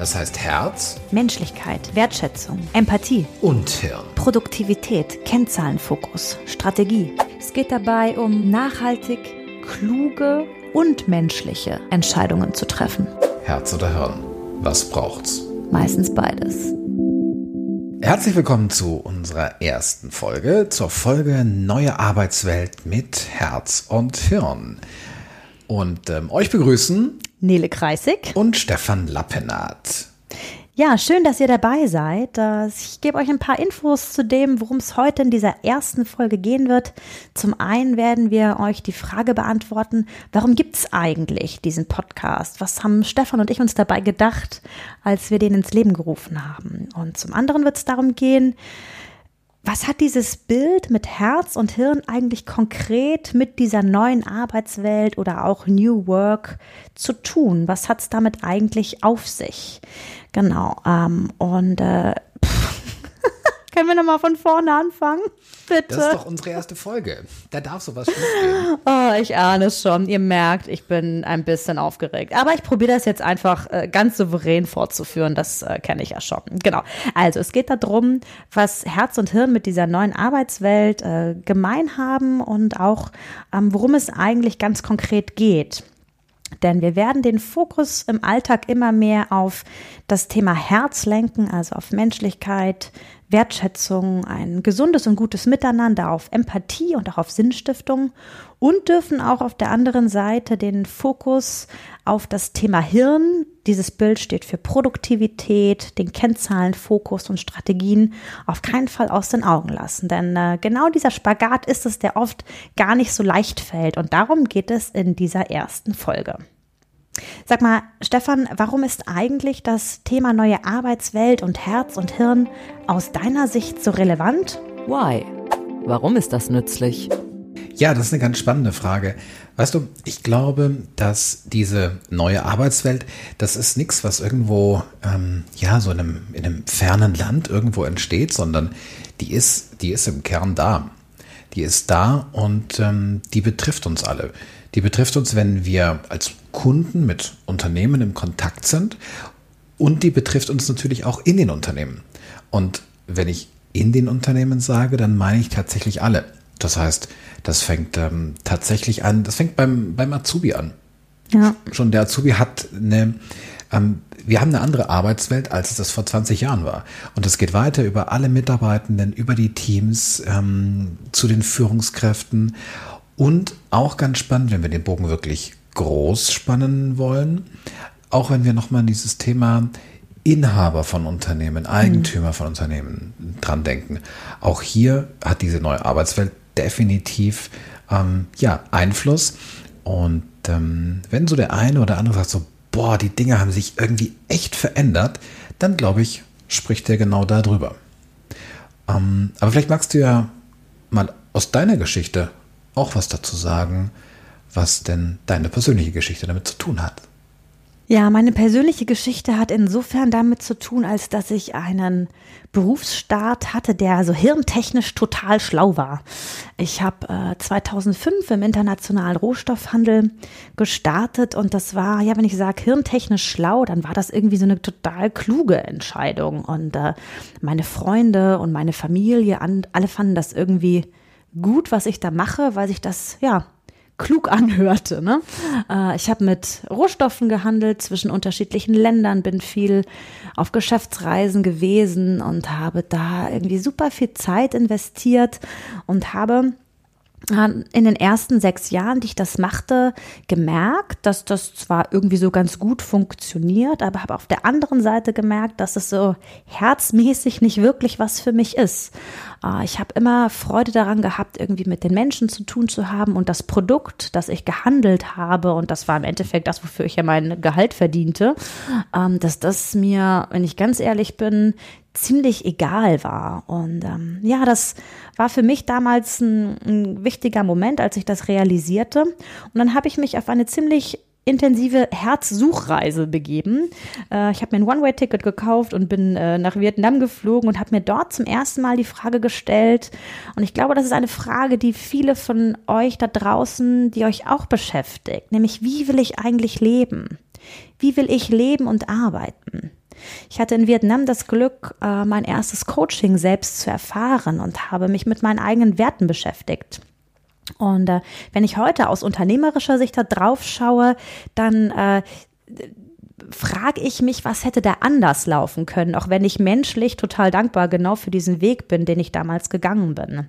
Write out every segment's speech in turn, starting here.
Das heißt Herz Menschlichkeit, Wertschätzung, Empathie, und Hirn. Produktivität, Kennzahlenfokus, Strategie. Es geht dabei um nachhaltig, kluge und menschliche Entscheidungen zu treffen. Herz oder Hirn. Was braucht's? Meistens beides. Herzlich willkommen zu unserer ersten Folge, zur Folge Neue Arbeitswelt mit Herz und Hirn. Und ähm, euch begrüßen Nele Kreisig. und Stefan Lappenat. Ja, schön, dass ihr dabei seid. Äh, Ich gebe euch ein paar Infos zu dem, worum es heute in dieser ersten Folge gehen wird. Zum einen werden wir euch die Frage beantworten, warum gibt es eigentlich diesen Podcast? Was haben Stefan und ich uns dabei gedacht, als wir den ins Leben gerufen haben? Und zum anderen wird es darum gehen, was hat dieses Bild mit Herz und Hirn eigentlich konkret mit dieser neuen Arbeitswelt oder auch New Work zu tun? Was hat es damit eigentlich auf sich? Genau. Ähm, und äh, können wir nochmal von vorne anfangen? Bitte. Das ist doch unsere erste Folge. Da darf sowas schiefgehen. Oh, ich ahne es schon. Ihr merkt, ich bin ein bisschen aufgeregt. Aber ich probiere das jetzt einfach äh, ganz souverän fortzuführen. Das äh, kenne ich ja schon. Genau. Also es geht darum, was Herz und Hirn mit dieser neuen Arbeitswelt äh, gemein haben und auch, ähm, worum es eigentlich ganz konkret geht. Denn wir werden den Fokus im Alltag immer mehr auf das Thema Herz lenken, also auf Menschlichkeit, Wertschätzung, ein gesundes und gutes Miteinander, auf Empathie und auch auf Sinnstiftung und dürfen auch auf der anderen Seite den Fokus auf das Thema Hirn, dieses Bild steht für Produktivität, den Kennzahlen, Fokus und Strategien, auf keinen Fall aus den Augen lassen. Denn äh, genau dieser Spagat ist es, der oft gar nicht so leicht fällt. Und darum geht es in dieser ersten Folge. Sag mal, Stefan, warum ist eigentlich das Thema neue Arbeitswelt und Herz und Hirn aus deiner Sicht so relevant? Why? Warum ist das nützlich? Ja, das ist eine ganz spannende Frage. Weißt du, ich glaube, dass diese neue Arbeitswelt, das ist nichts, was irgendwo, ähm, ja, so in einem, in einem fernen Land irgendwo entsteht, sondern die ist, die ist im Kern da. Die ist da und ähm, die betrifft uns alle. Die betrifft uns, wenn wir als Kunden mit Unternehmen im Kontakt sind und die betrifft uns natürlich auch in den Unternehmen. Und wenn ich in den Unternehmen sage, dann meine ich tatsächlich alle. Das heißt, das fängt ähm, tatsächlich an, das fängt beim, beim Azubi an. Ja. Schon der Azubi hat eine, ähm, wir haben eine andere Arbeitswelt, als es das vor 20 Jahren war. Und es geht weiter über alle Mitarbeitenden, über die Teams, ähm, zu den Führungskräften. Und auch ganz spannend, wenn wir den Bogen wirklich groß spannen wollen, auch wenn wir nochmal an dieses Thema Inhaber von Unternehmen, Eigentümer von Unternehmen dran denken. Auch hier hat diese neue Arbeitswelt definitiv ähm, ja, Einfluss. Und ähm, wenn so der eine oder andere sagt so, boah, die Dinge haben sich irgendwie echt verändert, dann glaube ich, spricht der genau darüber. Ähm, aber vielleicht magst du ja mal aus deiner Geschichte auch was dazu sagen, was denn deine persönliche Geschichte damit zu tun hat. Ja, meine persönliche Geschichte hat insofern damit zu tun, als dass ich einen Berufsstart hatte, der so hirntechnisch total schlau war. Ich habe äh, 2005 im internationalen Rohstoffhandel gestartet und das war, ja, wenn ich sage hirntechnisch schlau, dann war das irgendwie so eine total kluge Entscheidung. Und äh, meine Freunde und meine Familie, an, alle fanden das irgendwie gut, was ich da mache, weil sich das, ja, klug anhörte. Ne? Äh, ich habe mit Rohstoffen gehandelt zwischen unterschiedlichen Ländern, bin viel auf Geschäftsreisen gewesen und habe da irgendwie super viel Zeit investiert und habe in den ersten sechs Jahren, die ich das machte, gemerkt, dass das zwar irgendwie so ganz gut funktioniert, aber habe auf der anderen Seite gemerkt, dass es so herzmäßig nicht wirklich was für mich ist. Äh, ich habe immer Freude daran gehabt, irgendwie mit den Menschen zu tun zu haben und das Produkt, das ich gehandelt habe, und das war im Endeffekt das, wofür ich ja mein Gehalt verdiente, ähm, dass das mir, wenn ich ganz ehrlich bin, ziemlich egal war. Und ähm, ja, das war für mich damals ein, ein wichtiger Moment, als ich das realisierte. Und dann habe ich mich auf eine ziemlich intensive Herzsuchreise begeben. Äh, ich habe mir ein One-Way-Ticket gekauft und bin äh, nach Vietnam geflogen und habe mir dort zum ersten Mal die Frage gestellt. Und ich glaube, das ist eine Frage, die viele von euch da draußen, die euch auch beschäftigt, nämlich wie will ich eigentlich leben? Wie will ich leben und arbeiten? Ich hatte in Vietnam das Glück, äh, mein erstes Coaching selbst zu erfahren und habe mich mit meinen eigenen Werten beschäftigt. Und äh, wenn ich heute aus unternehmerischer Sicht da drauf schaue, dann äh, frage ich mich, was hätte da anders laufen können, auch wenn ich menschlich total dankbar genau für diesen Weg bin, den ich damals gegangen bin.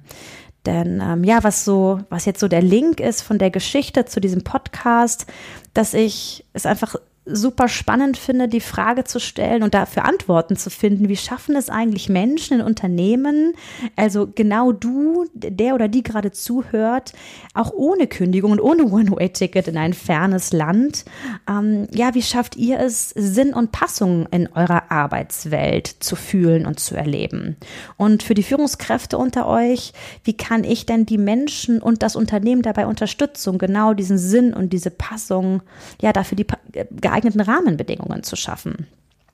Denn ähm, ja, was so, was jetzt so der Link ist von der Geschichte zu diesem Podcast, dass ich es einfach super spannend finde, die Frage zu stellen und dafür Antworten zu finden. Wie schaffen es eigentlich Menschen in Unternehmen, also genau du, der oder die gerade zuhört, auch ohne Kündigung und ohne One-Way-Ticket in ein fernes Land? Ähm, ja, wie schafft ihr es, Sinn und Passung in eurer Arbeitswelt zu fühlen und zu erleben? Und für die Führungskräfte unter euch, wie kann ich denn die Menschen und das Unternehmen dabei unterstützen, genau diesen Sinn und diese Passung, ja, dafür die geeigneten Rahmenbedingungen zu schaffen?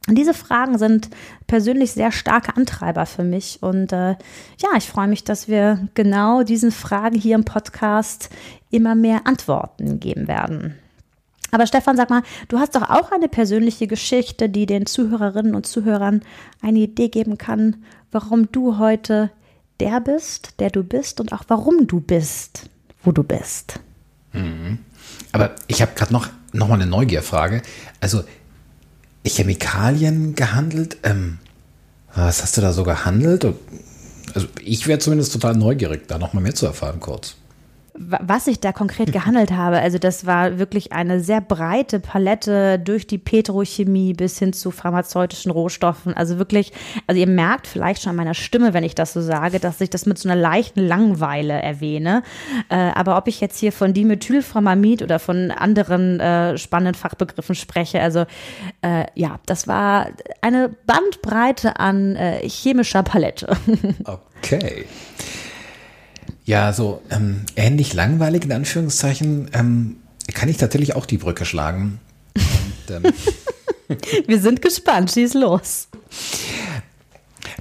Und diese Fragen sind persönlich sehr starke Antreiber für mich. Und äh, ja, ich freue mich, dass wir genau diesen Fragen hier im Podcast immer mehr Antworten geben werden. Aber Stefan, sag mal, du hast doch auch eine persönliche Geschichte, die den Zuhörerinnen und Zuhörern eine Idee geben kann, warum du heute der bist, der du bist und auch warum du bist, wo du bist. Mhm. Aber ich habe gerade noch nochmal eine Neugierfrage. Also Chemikalien gehandelt. Ähm, was hast du da so gehandelt? Also ich wäre zumindest total neugierig, da nochmal mehr zu erfahren kurz was ich da konkret gehandelt habe, also das war wirklich eine sehr breite Palette durch die Petrochemie bis hin zu pharmazeutischen Rohstoffen. Also wirklich, also ihr merkt vielleicht schon an meiner Stimme, wenn ich das so sage, dass ich das mit so einer leichten Langweile erwähne. Äh, aber ob ich jetzt hier von Dimethylformamid oder von anderen äh, spannenden Fachbegriffen spreche, also äh, ja, das war eine Bandbreite an chemischer Palette. Okay. Ja, so ähm, ähnlich langweilig in Anführungszeichen ähm, kann ich tatsächlich auch die Brücke schlagen. Und, ähm, Wir sind gespannt, schieß los.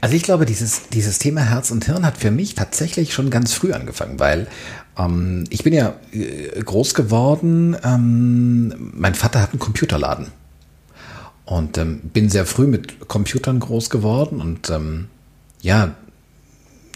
Also ich glaube, dieses, dieses Thema Herz und Hirn hat für mich tatsächlich schon ganz früh angefangen, weil ähm, ich bin ja äh, groß geworden, ähm, mein Vater hat einen Computerladen und ähm, bin sehr früh mit Computern groß geworden und ähm, ja,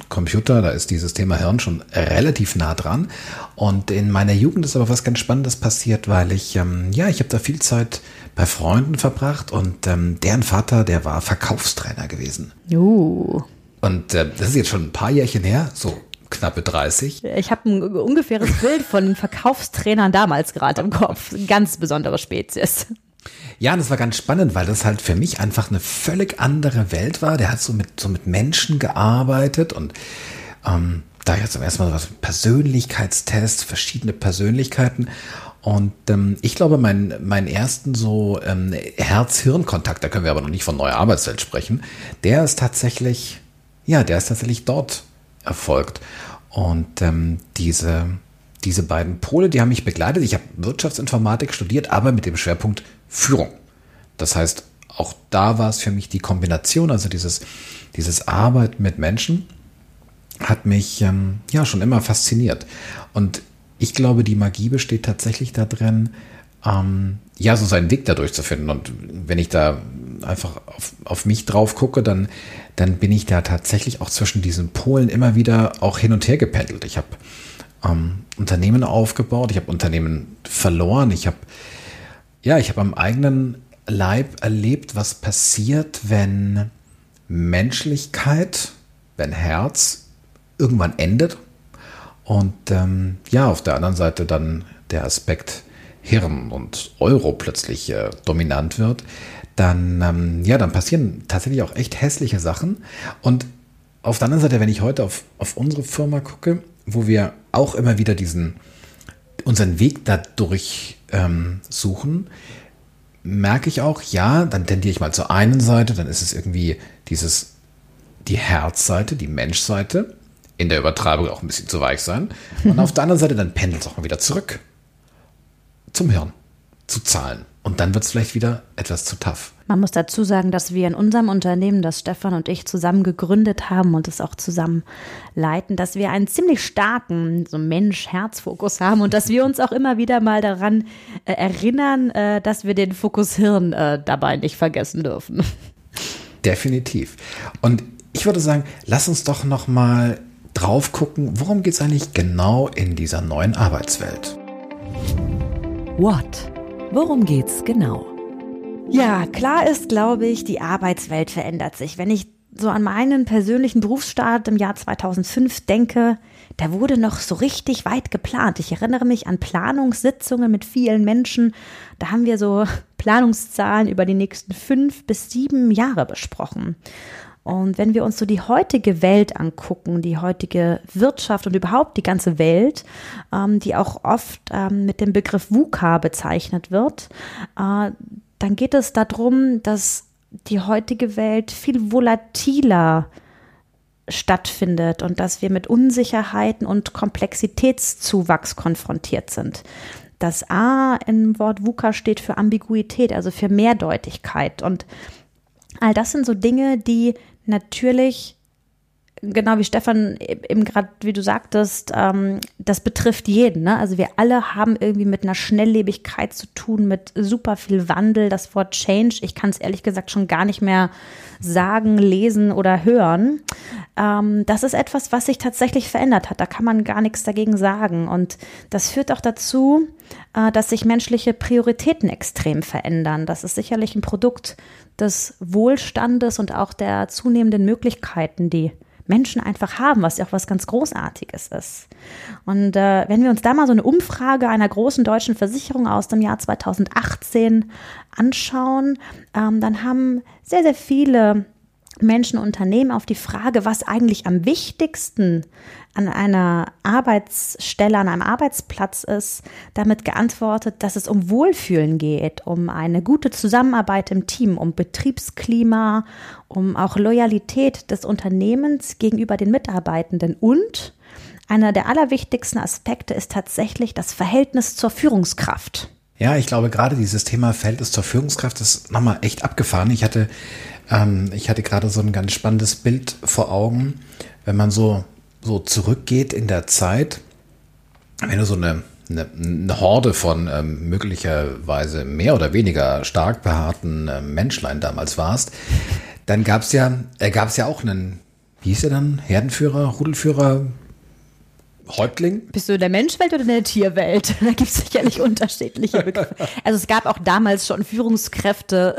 Computer, da ist dieses Thema Hirn schon relativ nah dran. Und in meiner Jugend ist aber was ganz Spannendes passiert, weil ich, ähm, ja, ich habe da viel Zeit bei Freunden verbracht und ähm, deren Vater, der war Verkaufstrainer gewesen. Uh. Und äh, das ist jetzt schon ein paar Jährchen her, so knappe 30. Ich habe ein ungefähres Bild von den Verkaufstrainern damals gerade im Kopf. Ganz besondere Spezies. Ja, das war ganz spannend, weil das halt für mich einfach eine völlig andere Welt war. Der hat so mit, so mit Menschen gearbeitet und ähm, da jetzt zum ersten Mal was Persönlichkeitstests, verschiedene Persönlichkeiten. Und ähm, ich glaube, mein, meinen ersten so ähm, Herz-Hirn-Kontakt, da können wir aber noch nicht von neuer Arbeitswelt sprechen, der ist tatsächlich, ja, der ist tatsächlich dort erfolgt. Und ähm, diese, diese beiden Pole, die haben mich begleitet. Ich habe Wirtschaftsinformatik studiert, aber mit dem Schwerpunkt Führung. Das heißt, auch da war es für mich die Kombination, also dieses, dieses Arbeiten mit Menschen, hat mich ähm, ja schon immer fasziniert. Und ich glaube, die Magie besteht tatsächlich darin, ähm, ja, so seinen Weg dadurch zu finden. Und wenn ich da einfach auf, auf mich drauf gucke, dann, dann bin ich da tatsächlich auch zwischen diesen Polen immer wieder auch hin und her gependelt. Ich habe ähm, Unternehmen aufgebaut, ich habe Unternehmen verloren, ich habe ja, ich habe am eigenen Leib erlebt, was passiert, wenn Menschlichkeit, wenn Herz irgendwann endet und ähm, ja, auf der anderen Seite dann der Aspekt Hirn und Euro plötzlich äh, dominant wird, dann, ähm, ja, dann passieren tatsächlich auch echt hässliche Sachen. Und auf der anderen Seite, wenn ich heute auf, auf unsere Firma gucke, wo wir auch immer wieder diesen, unseren Weg dadurch ähm, suchen, merke ich auch, ja, dann tendiere ich mal zur einen Seite, dann ist es irgendwie dieses, die Herzseite, die Menschseite, in der Übertreibung auch ein bisschen zu weich sein. Und auf der anderen Seite, dann pendelt es auch mal wieder zurück zum Hirn, zu Zahlen. Und dann wird es vielleicht wieder etwas zu tough. Man muss dazu sagen, dass wir in unserem Unternehmen, das Stefan und ich zusammen gegründet haben und es auch zusammen leiten, dass wir einen ziemlich starken so Mensch-Herz-Fokus haben und dass wir uns auch immer wieder mal daran äh, erinnern, äh, dass wir den Fokus Hirn äh, dabei nicht vergessen dürfen. Definitiv. Und ich würde sagen, lass uns doch noch mal drauf gucken, worum geht es eigentlich genau in dieser neuen Arbeitswelt? What? Worum geht's genau? Ja, klar ist, glaube ich, die Arbeitswelt verändert sich. Wenn ich so an meinen persönlichen Berufsstart im Jahr 2005 denke, da wurde noch so richtig weit geplant. Ich erinnere mich an Planungssitzungen mit vielen Menschen. Da haben wir so Planungszahlen über die nächsten fünf bis sieben Jahre besprochen. Und wenn wir uns so die heutige Welt angucken, die heutige Wirtschaft und überhaupt die ganze Welt, ähm, die auch oft ähm, mit dem Begriff VUCA bezeichnet wird, äh, dann geht es darum, dass die heutige Welt viel volatiler stattfindet und dass wir mit Unsicherheiten und Komplexitätszuwachs konfrontiert sind. Das A im Wort VUCA steht für Ambiguität, also für Mehrdeutigkeit. Und all das sind so Dinge, die natürlich genau wie Stefan eben gerade, wie du sagtest, ähm, das betrifft jeden. Ne? Also wir alle haben irgendwie mit einer Schnelllebigkeit zu tun, mit super viel Wandel. Das Wort Change, ich kann es ehrlich gesagt schon gar nicht mehr sagen, lesen oder hören. Ähm, das ist etwas, was sich tatsächlich verändert hat. Da kann man gar nichts dagegen sagen. Und das führt auch dazu, äh, dass sich menschliche Prioritäten extrem verändern. Das ist sicherlich ein Produkt des Wohlstandes und auch der zunehmenden Möglichkeiten, die Menschen einfach haben, was ja auch was ganz Großartiges ist. Und äh, wenn wir uns da mal so eine Umfrage einer großen deutschen Versicherung aus dem Jahr 2018 anschauen, ähm, dann haben sehr, sehr viele Menschen, Unternehmen auf die Frage, was eigentlich am wichtigsten an einer Arbeitsstelle, an einem Arbeitsplatz ist, damit geantwortet, dass es um Wohlfühlen geht, um eine gute Zusammenarbeit im Team, um Betriebsklima, um auch Loyalität des Unternehmens gegenüber den Mitarbeitenden und einer der allerwichtigsten Aspekte ist tatsächlich das Verhältnis zur Führungskraft. Ja, ich glaube, gerade dieses Thema Verhältnis zur Führungskraft ist nochmal echt abgefahren. Ich hatte, ähm, ich hatte gerade so ein ganz spannendes Bild vor Augen, wenn man so so zurückgeht in der Zeit, wenn du so eine, eine, eine Horde von ähm, möglicherweise mehr oder weniger stark behaarten äh, Menschlein damals warst, dann gab es ja, äh, gab es ja auch einen, wie hieß er dann, Herdenführer, Rudelführer, Häuptling? Bist du in der Menschwelt oder in der Tierwelt? Da gibt es sicherlich unterschiedliche Begriffe. Also es gab auch damals schon Führungskräfte.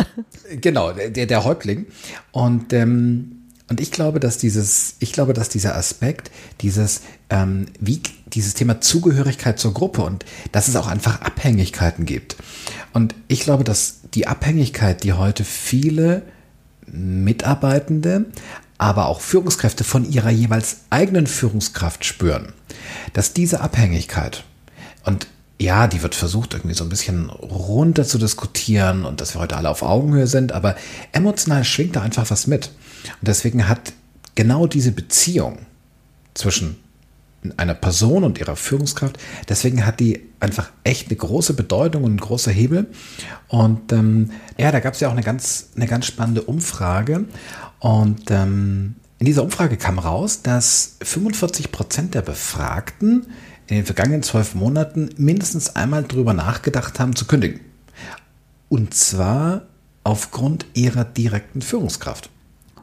Genau, der, der Häuptling. Und ähm, und ich glaube, dass dieses, ich glaube, dass dieser Aspekt, dieses, ähm, wie dieses Thema Zugehörigkeit zur Gruppe und dass es auch einfach Abhängigkeiten gibt. Und ich glaube, dass die Abhängigkeit, die heute viele Mitarbeitende, aber auch Führungskräfte von ihrer jeweils eigenen Führungskraft spüren, dass diese Abhängigkeit und ja, die wird versucht, irgendwie so ein bisschen runter zu diskutieren und dass wir heute alle auf Augenhöhe sind, aber emotional schwingt da einfach was mit. Und deswegen hat genau diese Beziehung zwischen einer Person und ihrer Führungskraft, deswegen hat die einfach echt eine große Bedeutung und ein großer Hebel. Und ähm, ja, da gab es ja auch eine ganz, eine ganz spannende Umfrage. Und ähm, in dieser Umfrage kam raus, dass 45 Prozent der Befragten in den vergangenen zwölf Monaten mindestens einmal darüber nachgedacht haben zu kündigen. Und zwar aufgrund ihrer direkten Führungskraft.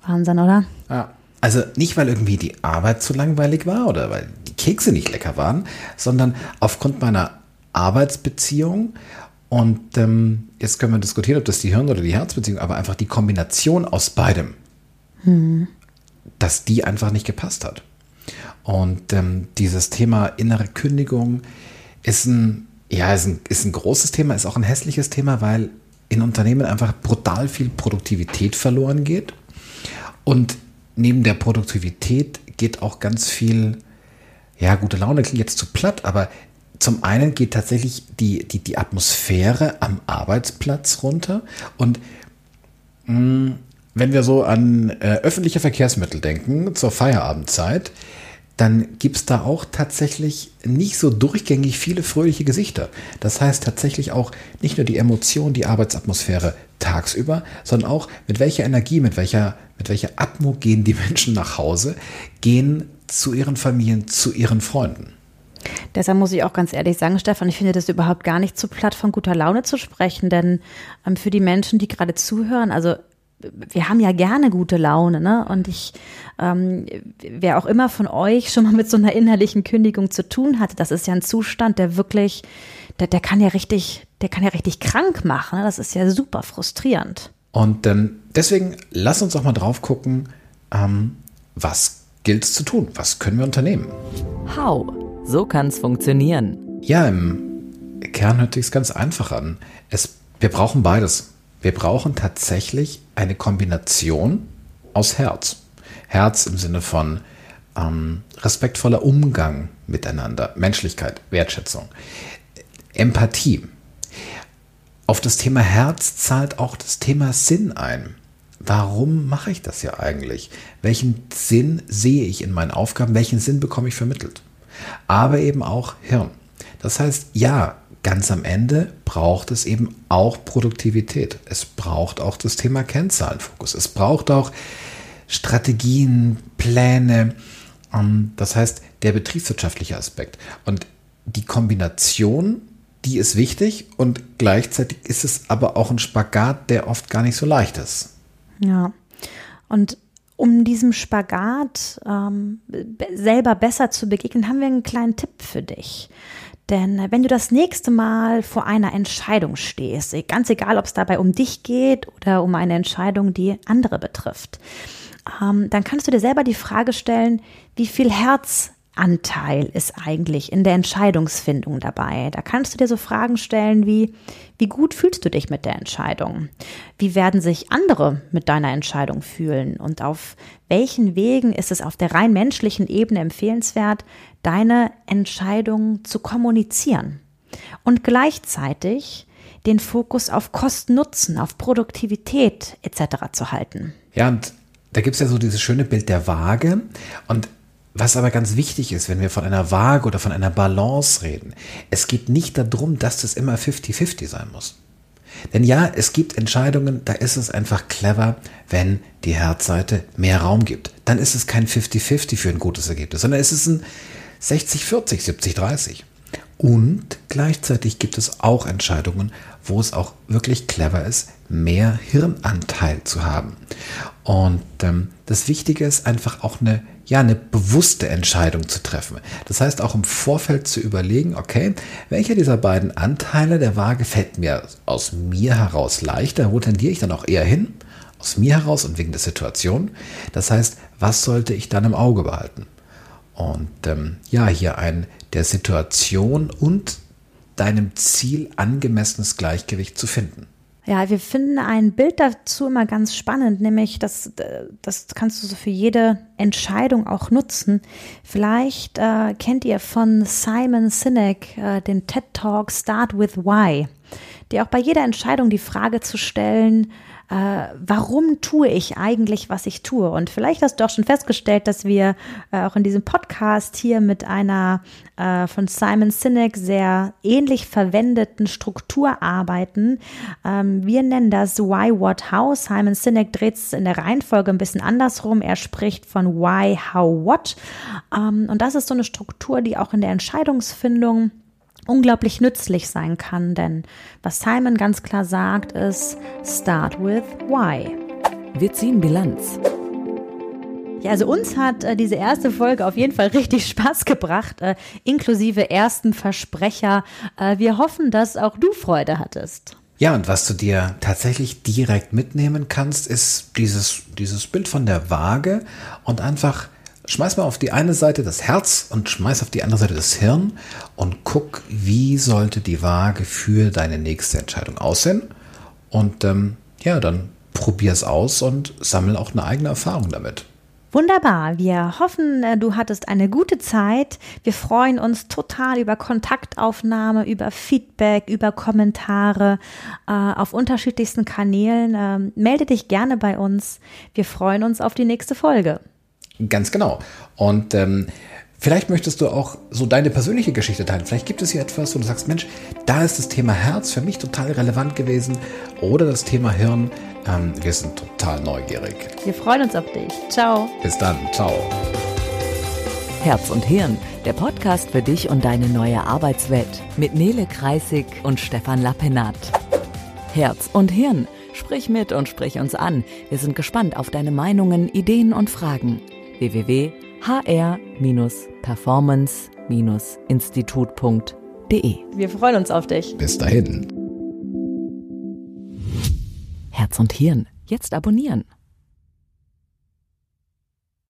Wahnsinn, oder? Ja. Also nicht, weil irgendwie die Arbeit zu langweilig war oder weil die Kekse nicht lecker waren, sondern aufgrund meiner Arbeitsbeziehung. Und ähm, jetzt können wir diskutieren, ob das die Hirn- oder die Herzbeziehung, aber einfach die Kombination aus beidem, hm. dass die einfach nicht gepasst hat. Und ähm, dieses Thema innere Kündigung ist ein, ja, ist ein, ist ein großes Thema, ist auch ein hässliches Thema, weil in Unternehmen einfach brutal viel Produktivität verloren geht. Und neben der Produktivität geht auch ganz viel, ja, gute Laune klingt jetzt zu platt, aber zum einen geht tatsächlich die, die, die Atmosphäre am Arbeitsplatz runter. Und mh, hm, wenn wir so an äh, öffentliche Verkehrsmittel denken, zur Feierabendzeit, dann gibt es da auch tatsächlich nicht so durchgängig viele fröhliche Gesichter. Das heißt tatsächlich auch nicht nur die Emotion, die Arbeitsatmosphäre tagsüber, sondern auch mit welcher Energie, mit welcher, mit welcher Atmo gehen die Menschen nach Hause, gehen zu ihren Familien, zu ihren Freunden. Deshalb muss ich auch ganz ehrlich sagen, Stefan, ich finde das überhaupt gar nicht zu platt von guter Laune zu sprechen, denn ähm, für die Menschen, die gerade zuhören, also wir haben ja gerne gute Laune, ne? Und ich, ähm, wer auch immer von euch schon mal mit so einer innerlichen Kündigung zu tun hatte, das ist ja ein Zustand, der wirklich, der, der kann ja richtig, der kann ja richtig krank machen. Ne? Das ist ja super frustrierend. Und ähm, deswegen lass uns doch mal drauf gucken, ähm, was gilt es zu tun? Was können wir unternehmen? How? So kann es funktionieren. Ja, im Kern hört sich ganz einfach an. Es, wir brauchen beides. Wir brauchen tatsächlich eine Kombination aus Herz. Herz im Sinne von ähm, respektvoller Umgang miteinander, Menschlichkeit, Wertschätzung, Empathie. Auf das Thema Herz zahlt auch das Thema Sinn ein. Warum mache ich das ja eigentlich? Welchen Sinn sehe ich in meinen Aufgaben? Welchen Sinn bekomme ich vermittelt? Aber eben auch Hirn. Das heißt, ja, ganz am Ende braucht es eben auch Produktivität. Es braucht auch das Thema Kennzahlenfokus. Es braucht auch Strategien, Pläne. Ähm, das heißt, der betriebswirtschaftliche Aspekt. Und die Kombination, die ist wichtig und gleichzeitig ist es aber auch ein Spagat, der oft gar nicht so leicht ist. Ja. Und um diesem Spagat ähm, selber besser zu begegnen, haben wir einen kleinen Tipp für dich. Denn wenn du das nächste Mal vor einer Entscheidung stehst, ganz egal, ob es dabei um dich geht oder um eine Entscheidung, die andere betrifft, ähm, dann kannst du dir selber die Frage stellen, wie viel Herz Anteil ist eigentlich in der Entscheidungsfindung dabei? Da kannst du dir so Fragen stellen wie, wie gut fühlst du dich mit der Entscheidung? Wie werden sich andere mit deiner Entscheidung fühlen? Und auf welchen Wegen ist es auf der rein menschlichen Ebene empfehlenswert, deine Entscheidung zu kommunizieren? Und gleichzeitig den Fokus auf Kosten-Nutzen, auf Produktivität etc. zu halten. Ja, und da gibt es ja so dieses schöne Bild der Waage. Und was aber ganz wichtig ist, wenn wir von einer Waage oder von einer Balance reden, es geht nicht darum, dass das immer 50-50 sein muss. Denn ja, es gibt Entscheidungen, da ist es einfach clever, wenn die Herzseite mehr Raum gibt. Dann ist es kein 50-50 für ein gutes Ergebnis, sondern es ist ein 60-40, 70-30. Und gleichzeitig gibt es auch Entscheidungen, wo es auch wirklich clever ist, mehr Hirnanteil zu haben. Und ähm, das Wichtige ist einfach auch eine ja, eine bewusste Entscheidung zu treffen. Das heißt auch im Vorfeld zu überlegen, okay, welcher dieser beiden Anteile der Waage fällt mir aus mir heraus leichter, wo tendiere ich dann auch eher hin? Aus mir heraus und wegen der Situation. Das heißt, was sollte ich dann im Auge behalten? Und ähm, ja, hier ein der Situation und deinem Ziel angemessenes Gleichgewicht zu finden. Ja, wir finden ein Bild dazu immer ganz spannend, nämlich das, das kannst du so für jede Entscheidung auch nutzen. Vielleicht äh, kennt ihr von Simon Sinek äh, den TED Talk Start with Why, der auch bei jeder Entscheidung die Frage zu stellen, äh, warum tue ich eigentlich, was ich tue? Und vielleicht hast du auch schon festgestellt, dass wir äh, auch in diesem Podcast hier mit einer äh, von Simon Sinek sehr ähnlich verwendeten Struktur arbeiten. Ähm, wir nennen das Why, What, How. Simon Sinek dreht es in der Reihenfolge ein bisschen andersrum. Er spricht von Why, How, What. Ähm, und das ist so eine Struktur, die auch in der Entscheidungsfindung unglaublich nützlich sein kann, denn was Simon ganz klar sagt, ist Start with Why. Wir ziehen Bilanz. Ja, also uns hat äh, diese erste Folge auf jeden Fall richtig Spaß gebracht, äh, inklusive ersten Versprecher. Äh, wir hoffen, dass auch du Freude hattest. Ja, und was du dir tatsächlich direkt mitnehmen kannst, ist dieses, dieses Bild von der Waage und einfach schmeiß mal auf die eine Seite das Herz und schmeiß auf die andere Seite das Hirn und guck, wie sollte die Waage für deine nächste Entscheidung aussehen. Und ähm, ja, dann probier es aus und sammel auch eine eigene Erfahrung damit. Wunderbar. Wir hoffen, äh, du hattest eine gute Zeit. Wir freuen uns total über Kontaktaufnahme, über Feedback, über Kommentare äh, auf unterschiedlichsten Kanälen. Ähm, melde dich gerne bei uns. Wir freuen uns auf die nächste Folge. Ganz genau. Und ähm, Vielleicht möchtest du auch so deine persönliche Geschichte teilen. Vielleicht gibt es hier etwas, wo du sagst, Mensch, da ist das Thema Herz für mich total relevant gewesen oder das Thema Hirn. Ähm, wir sind total neugierig. Wir freuen uns auf dich. Ciao. Bis dann. Ciao. Herz und Hirn, der Podcast für dich und deine neue Arbeitswelt mit Nele Kreisig und Stefan Lappenat. Herz und Hirn, sprich mit und sprich uns an. Wir sind gespannt auf deine Meinungen, Ideen und Fragen. Www hr-performance-institut.de. Wir freuen uns auf dich. Bis dahin. Herz und Hirn, jetzt abonnieren.